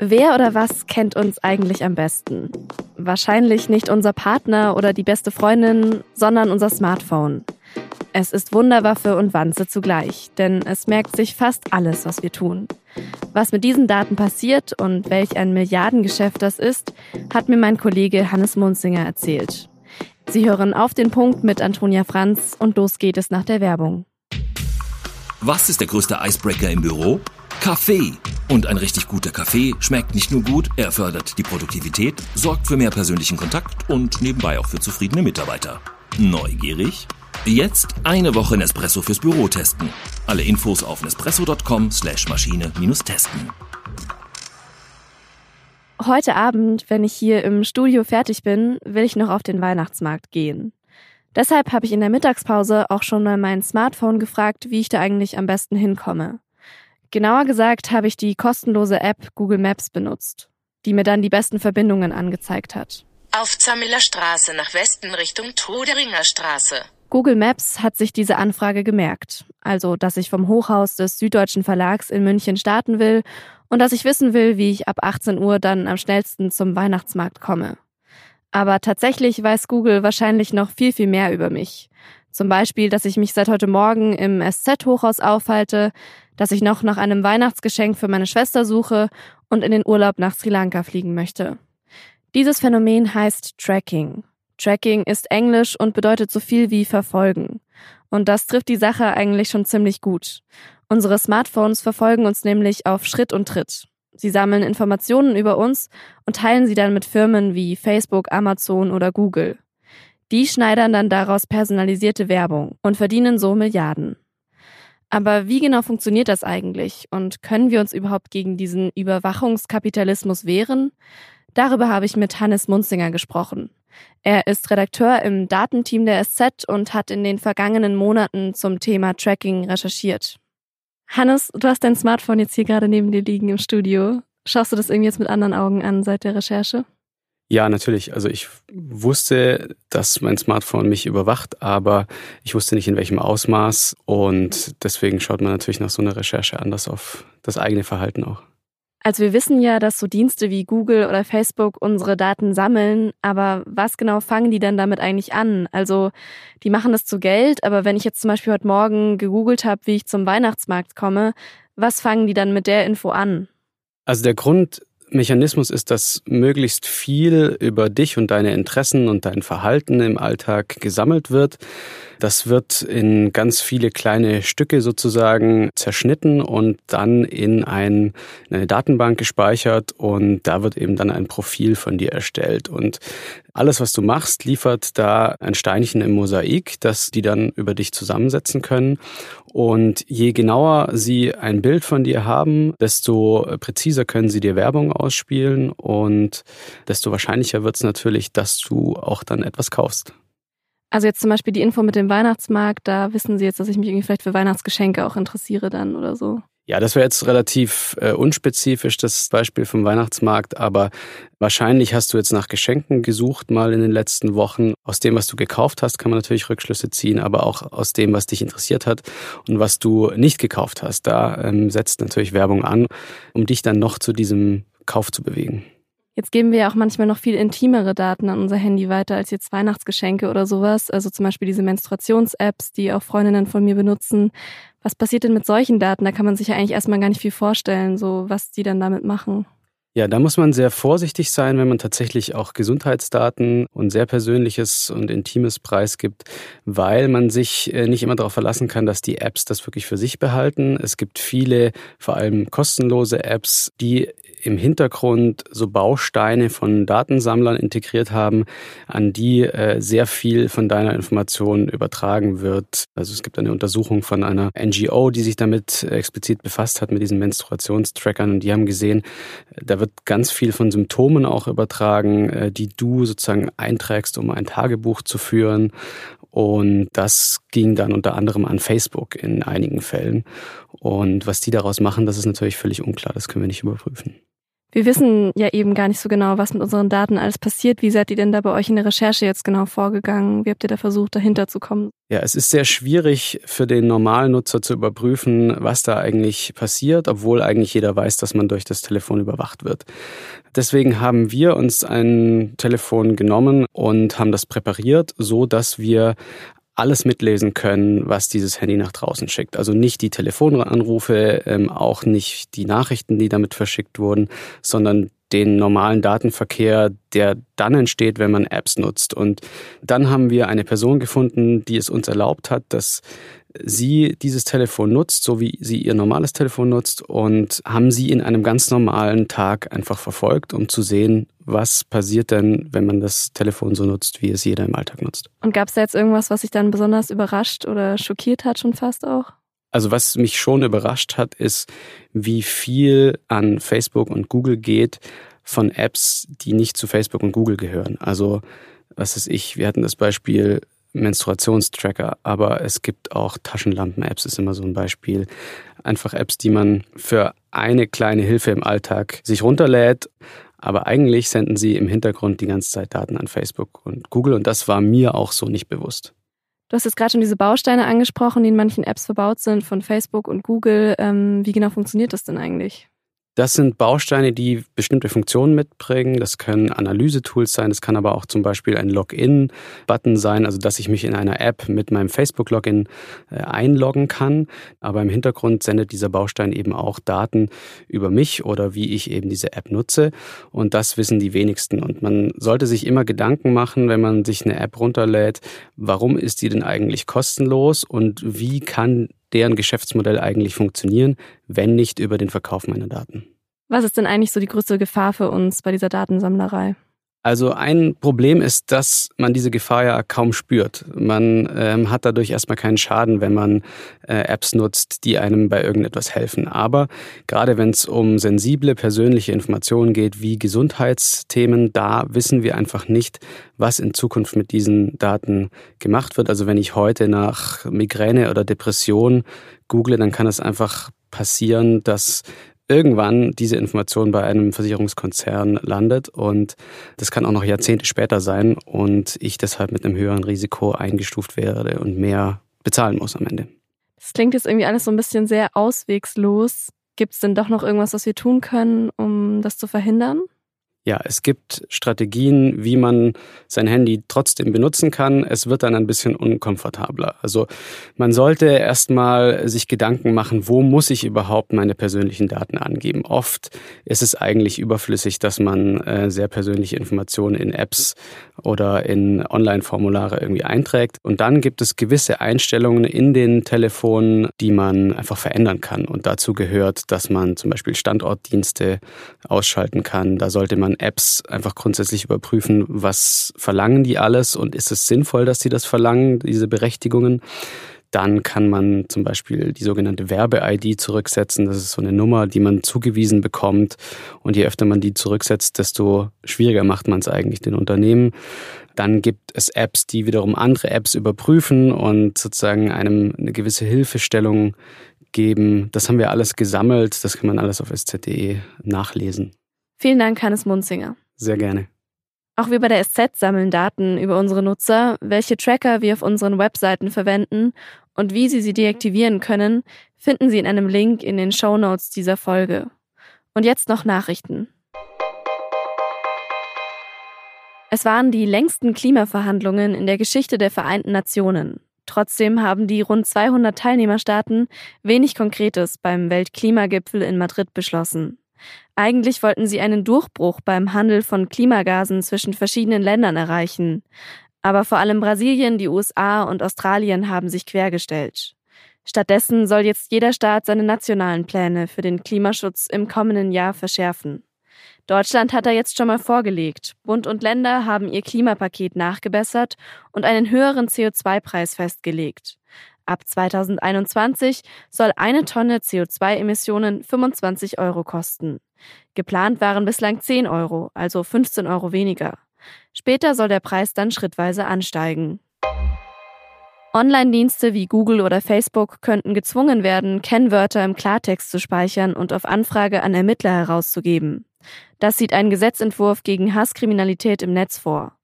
Wer oder was kennt uns eigentlich am besten? Wahrscheinlich nicht unser Partner oder die beste Freundin, sondern unser Smartphone. Es ist Wunderwaffe und Wanze zugleich, denn es merkt sich fast alles, was wir tun. Was mit diesen Daten passiert und welch ein Milliardengeschäft das ist, hat mir mein Kollege Hannes Munzinger erzählt. Sie hören auf den Punkt mit Antonia Franz und los geht es nach der Werbung. Was ist der größte Icebreaker im Büro? Kaffee. Und ein richtig guter Kaffee schmeckt nicht nur gut, er fördert die Produktivität, sorgt für mehr persönlichen Kontakt und nebenbei auch für zufriedene Mitarbeiter. Neugierig? Jetzt eine Woche Nespresso fürs Büro testen. Alle Infos auf nespresso.com slash Maschine-testen. Heute Abend, wenn ich hier im Studio fertig bin, will ich noch auf den Weihnachtsmarkt gehen. Deshalb habe ich in der Mittagspause auch schon mal mein Smartphone gefragt, wie ich da eigentlich am besten hinkomme. Genauer gesagt habe ich die kostenlose App Google Maps benutzt, die mir dann die besten Verbindungen angezeigt hat. Auf Zamiller Straße nach Westen Richtung Toderinger Straße. Google Maps hat sich diese Anfrage gemerkt, also dass ich vom Hochhaus des Süddeutschen Verlags in München starten will und dass ich wissen will, wie ich ab 18 Uhr dann am schnellsten zum Weihnachtsmarkt komme. Aber tatsächlich weiß Google wahrscheinlich noch viel, viel mehr über mich. Zum Beispiel, dass ich mich seit heute Morgen im SZ-Hochhaus aufhalte, dass ich noch nach einem Weihnachtsgeschenk für meine Schwester suche und in den Urlaub nach Sri Lanka fliegen möchte. Dieses Phänomen heißt Tracking. Tracking ist Englisch und bedeutet so viel wie verfolgen. Und das trifft die Sache eigentlich schon ziemlich gut. Unsere Smartphones verfolgen uns nämlich auf Schritt und Tritt. Sie sammeln Informationen über uns und teilen sie dann mit Firmen wie Facebook, Amazon oder Google. Die schneidern dann daraus personalisierte Werbung und verdienen so Milliarden. Aber wie genau funktioniert das eigentlich und können wir uns überhaupt gegen diesen Überwachungskapitalismus wehren? Darüber habe ich mit Hannes Munzinger gesprochen. Er ist Redakteur im Datenteam der SZ und hat in den vergangenen Monaten zum Thema Tracking recherchiert. Hannes, du hast dein Smartphone jetzt hier gerade neben dir liegen im Studio. Schaust du das irgendwie jetzt mit anderen Augen an seit der Recherche? Ja, natürlich. Also ich wusste, dass mein Smartphone mich überwacht, aber ich wusste nicht in welchem Ausmaß und deswegen schaut man natürlich nach so einer Recherche anders auf das eigene Verhalten auch. Also wir wissen ja, dass so Dienste wie Google oder Facebook unsere Daten sammeln, aber was genau fangen die dann damit eigentlich an? Also die machen das zu Geld, aber wenn ich jetzt zum Beispiel heute Morgen gegoogelt habe, wie ich zum Weihnachtsmarkt komme, was fangen die dann mit der Info an? Also der Grund Mechanismus ist, dass möglichst viel über dich und deine Interessen und dein Verhalten im Alltag gesammelt wird. Das wird in ganz viele kleine Stücke sozusagen zerschnitten und dann in, ein, in eine Datenbank gespeichert und da wird eben dann ein Profil von dir erstellt. Und alles, was du machst, liefert da ein Steinchen im Mosaik, das die dann über dich zusammensetzen können. Und je genauer sie ein Bild von dir haben, desto präziser können sie dir Werbung ausspielen und desto wahrscheinlicher wird es natürlich, dass du auch dann etwas kaufst. Also jetzt zum Beispiel die Info mit dem Weihnachtsmarkt, da wissen Sie jetzt, dass ich mich irgendwie vielleicht für Weihnachtsgeschenke auch interessiere dann oder so. Ja, das wäre jetzt relativ äh, unspezifisch, das Beispiel vom Weihnachtsmarkt, aber wahrscheinlich hast du jetzt nach Geschenken gesucht mal in den letzten Wochen. Aus dem, was du gekauft hast, kann man natürlich Rückschlüsse ziehen, aber auch aus dem, was dich interessiert hat und was du nicht gekauft hast. Da ähm, setzt natürlich Werbung an, um dich dann noch zu diesem Kauf zu bewegen. Jetzt geben wir ja auch manchmal noch viel intimere Daten an unser Handy weiter als jetzt Weihnachtsgeschenke oder sowas. Also zum Beispiel diese Menstruations-Apps, die auch Freundinnen von mir benutzen. Was passiert denn mit solchen Daten? Da kann man sich ja eigentlich erstmal gar nicht viel vorstellen, so was die dann damit machen. Ja, da muss man sehr vorsichtig sein, wenn man tatsächlich auch Gesundheitsdaten und sehr persönliches und intimes preisgibt, weil man sich äh, nicht immer darauf verlassen kann, dass die Apps das wirklich für sich behalten. Es gibt viele, vor allem kostenlose Apps, die im Hintergrund so Bausteine von Datensammlern integriert haben, an die äh, sehr viel von deiner Information übertragen wird. Also es gibt eine Untersuchung von einer NGO, die sich damit explizit befasst hat, mit diesen Menstruationstrackern. Und die haben gesehen, da wird ganz viel von Symptomen auch übertragen, äh, die du sozusagen einträgst, um ein Tagebuch zu führen. Und das ging dann unter anderem an Facebook in einigen Fällen. Und was die daraus machen, das ist natürlich völlig unklar. Das können wir nicht überprüfen. Wir wissen ja eben gar nicht so genau, was mit unseren Daten alles passiert. Wie seid ihr denn da bei euch in der Recherche jetzt genau vorgegangen? Wie habt ihr da versucht, dahinter zu kommen? Ja, es ist sehr schwierig für den normalen Nutzer zu überprüfen, was da eigentlich passiert, obwohl eigentlich jeder weiß, dass man durch das Telefon überwacht wird. Deswegen haben wir uns ein Telefon genommen und haben das präpariert, so dass wir alles mitlesen können, was dieses Handy nach draußen schickt. Also nicht die Telefonanrufe, ähm, auch nicht die Nachrichten, die damit verschickt wurden, sondern den normalen Datenverkehr, der dann entsteht, wenn man Apps nutzt. Und dann haben wir eine Person gefunden, die es uns erlaubt hat, dass sie dieses Telefon nutzt, so wie sie ihr normales Telefon nutzt und haben sie in einem ganz normalen Tag einfach verfolgt, um zu sehen, was passiert denn, wenn man das Telefon so nutzt, wie es jeder im Alltag nutzt. Und gab es da jetzt irgendwas, was sich dann besonders überrascht oder schockiert hat schon fast auch? Also was mich schon überrascht hat, ist, wie viel an Facebook und Google geht von Apps, die nicht zu Facebook und Google gehören. Also was ist ich, wir hatten das Beispiel Menstruationstracker, aber es gibt auch Taschenlampen-Apps, ist immer so ein Beispiel. Einfach Apps, die man für eine kleine Hilfe im Alltag sich runterlädt, aber eigentlich senden sie im Hintergrund die ganze Zeit Daten an Facebook und Google und das war mir auch so nicht bewusst. Du hast jetzt gerade schon diese Bausteine angesprochen, die in manchen Apps verbaut sind von Facebook und Google. Ähm, wie genau funktioniert das denn eigentlich? Das sind Bausteine, die bestimmte Funktionen mitbringen. Das können Analyse-Tools sein. Das kann aber auch zum Beispiel ein Login-Button sein, also dass ich mich in einer App mit meinem Facebook-Login äh, einloggen kann. Aber im Hintergrund sendet dieser Baustein eben auch Daten über mich oder wie ich eben diese App nutze. Und das wissen die wenigsten. Und man sollte sich immer Gedanken machen, wenn man sich eine App runterlädt, warum ist die denn eigentlich kostenlos und wie kann deren Geschäftsmodell eigentlich funktionieren, wenn nicht über den Verkauf meiner Daten. Was ist denn eigentlich so die größte Gefahr für uns bei dieser Datensammlerei? Also ein Problem ist, dass man diese Gefahr ja kaum spürt. Man ähm, hat dadurch erstmal keinen Schaden, wenn man äh, Apps nutzt, die einem bei irgendetwas helfen. Aber gerade wenn es um sensible persönliche Informationen geht, wie Gesundheitsthemen, da wissen wir einfach nicht, was in Zukunft mit diesen Daten gemacht wird. Also wenn ich heute nach Migräne oder Depression google, dann kann es einfach passieren, dass irgendwann diese Information bei einem Versicherungskonzern landet und das kann auch noch Jahrzehnte später sein und ich deshalb mit einem höheren Risiko eingestuft werde und mehr bezahlen muss am Ende. Das klingt jetzt irgendwie alles so ein bisschen sehr auswegslos. Gibt es denn doch noch irgendwas, was wir tun können, um das zu verhindern? Ja, es gibt Strategien, wie man sein Handy trotzdem benutzen kann. Es wird dann ein bisschen unkomfortabler. Also man sollte erstmal sich Gedanken machen, wo muss ich überhaupt meine persönlichen Daten angeben. Oft ist es eigentlich überflüssig, dass man äh, sehr persönliche Informationen in Apps oder in Online-Formulare irgendwie einträgt. Und dann gibt es gewisse Einstellungen in den Telefonen, die man einfach verändern kann. Und dazu gehört, dass man zum Beispiel Standortdienste ausschalten kann. Da sollte man Apps einfach grundsätzlich überprüfen, was verlangen die alles und ist es sinnvoll, dass sie das verlangen, diese Berechtigungen. Dann kann man zum Beispiel die sogenannte Werbe-ID zurücksetzen. Das ist so eine Nummer, die man zugewiesen bekommt. Und je öfter man die zurücksetzt, desto schwieriger macht man es eigentlich den Unternehmen. Dann gibt es Apps, die wiederum andere Apps überprüfen und sozusagen einem eine gewisse Hilfestellung geben. Das haben wir alles gesammelt. Das kann man alles auf sz.de nachlesen. Vielen Dank, Hannes Munzinger. Sehr gerne. Auch wir bei der SZ sammeln Daten über unsere Nutzer, welche Tracker wir auf unseren Webseiten verwenden und wie Sie sie deaktivieren können, finden Sie in einem Link in den Show Notes dieser Folge. Und jetzt noch Nachrichten. Es waren die längsten Klimaverhandlungen in der Geschichte der Vereinten Nationen. Trotzdem haben die rund 200 Teilnehmerstaaten wenig Konkretes beim Weltklimagipfel in Madrid beschlossen. Eigentlich wollten sie einen Durchbruch beim Handel von Klimagasen zwischen verschiedenen Ländern erreichen. Aber vor allem Brasilien, die USA und Australien haben sich quergestellt. Stattdessen soll jetzt jeder Staat seine nationalen Pläne für den Klimaschutz im kommenden Jahr verschärfen. Deutschland hat da jetzt schon mal vorgelegt. Bund und Länder haben ihr Klimapaket nachgebessert und einen höheren CO2-Preis festgelegt. Ab 2021 soll eine Tonne CO2-Emissionen 25 Euro kosten. Geplant waren bislang 10 Euro, also 15 Euro weniger. Später soll der Preis dann schrittweise ansteigen. Online-Dienste wie Google oder Facebook könnten gezwungen werden, Kennwörter im Klartext zu speichern und auf Anfrage an Ermittler herauszugeben. Das sieht ein Gesetzentwurf gegen Hasskriminalität im Netz vor.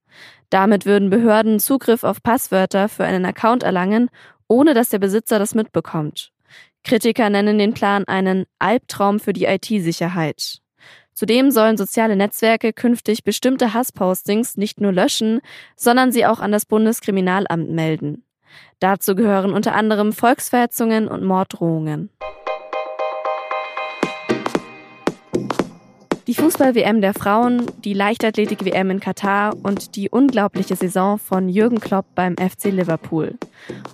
Damit würden Behörden Zugriff auf Passwörter für einen Account erlangen, ohne dass der Besitzer das mitbekommt. Kritiker nennen den Plan einen Albtraum für die IT-Sicherheit. Zudem sollen soziale Netzwerke künftig bestimmte Hasspostings nicht nur löschen, sondern sie auch an das Bundeskriminalamt melden. Dazu gehören unter anderem Volksverhetzungen und Morddrohungen. Die Fußball-WM der Frauen, die Leichtathletik-WM in Katar und die unglaubliche Saison von Jürgen Klopp beim FC Liverpool.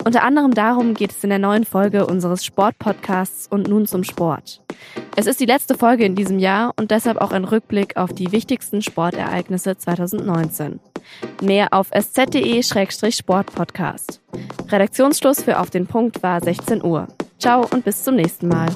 Unter anderem darum geht es in der neuen Folge unseres Sport-Podcasts und nun zum Sport. Es ist die letzte Folge in diesem Jahr und deshalb auch ein Rückblick auf die wichtigsten Sportereignisse 2019. Mehr auf sz.de-sportpodcast. Redaktionsschluss für Auf den Punkt war 16 Uhr. Ciao und bis zum nächsten Mal.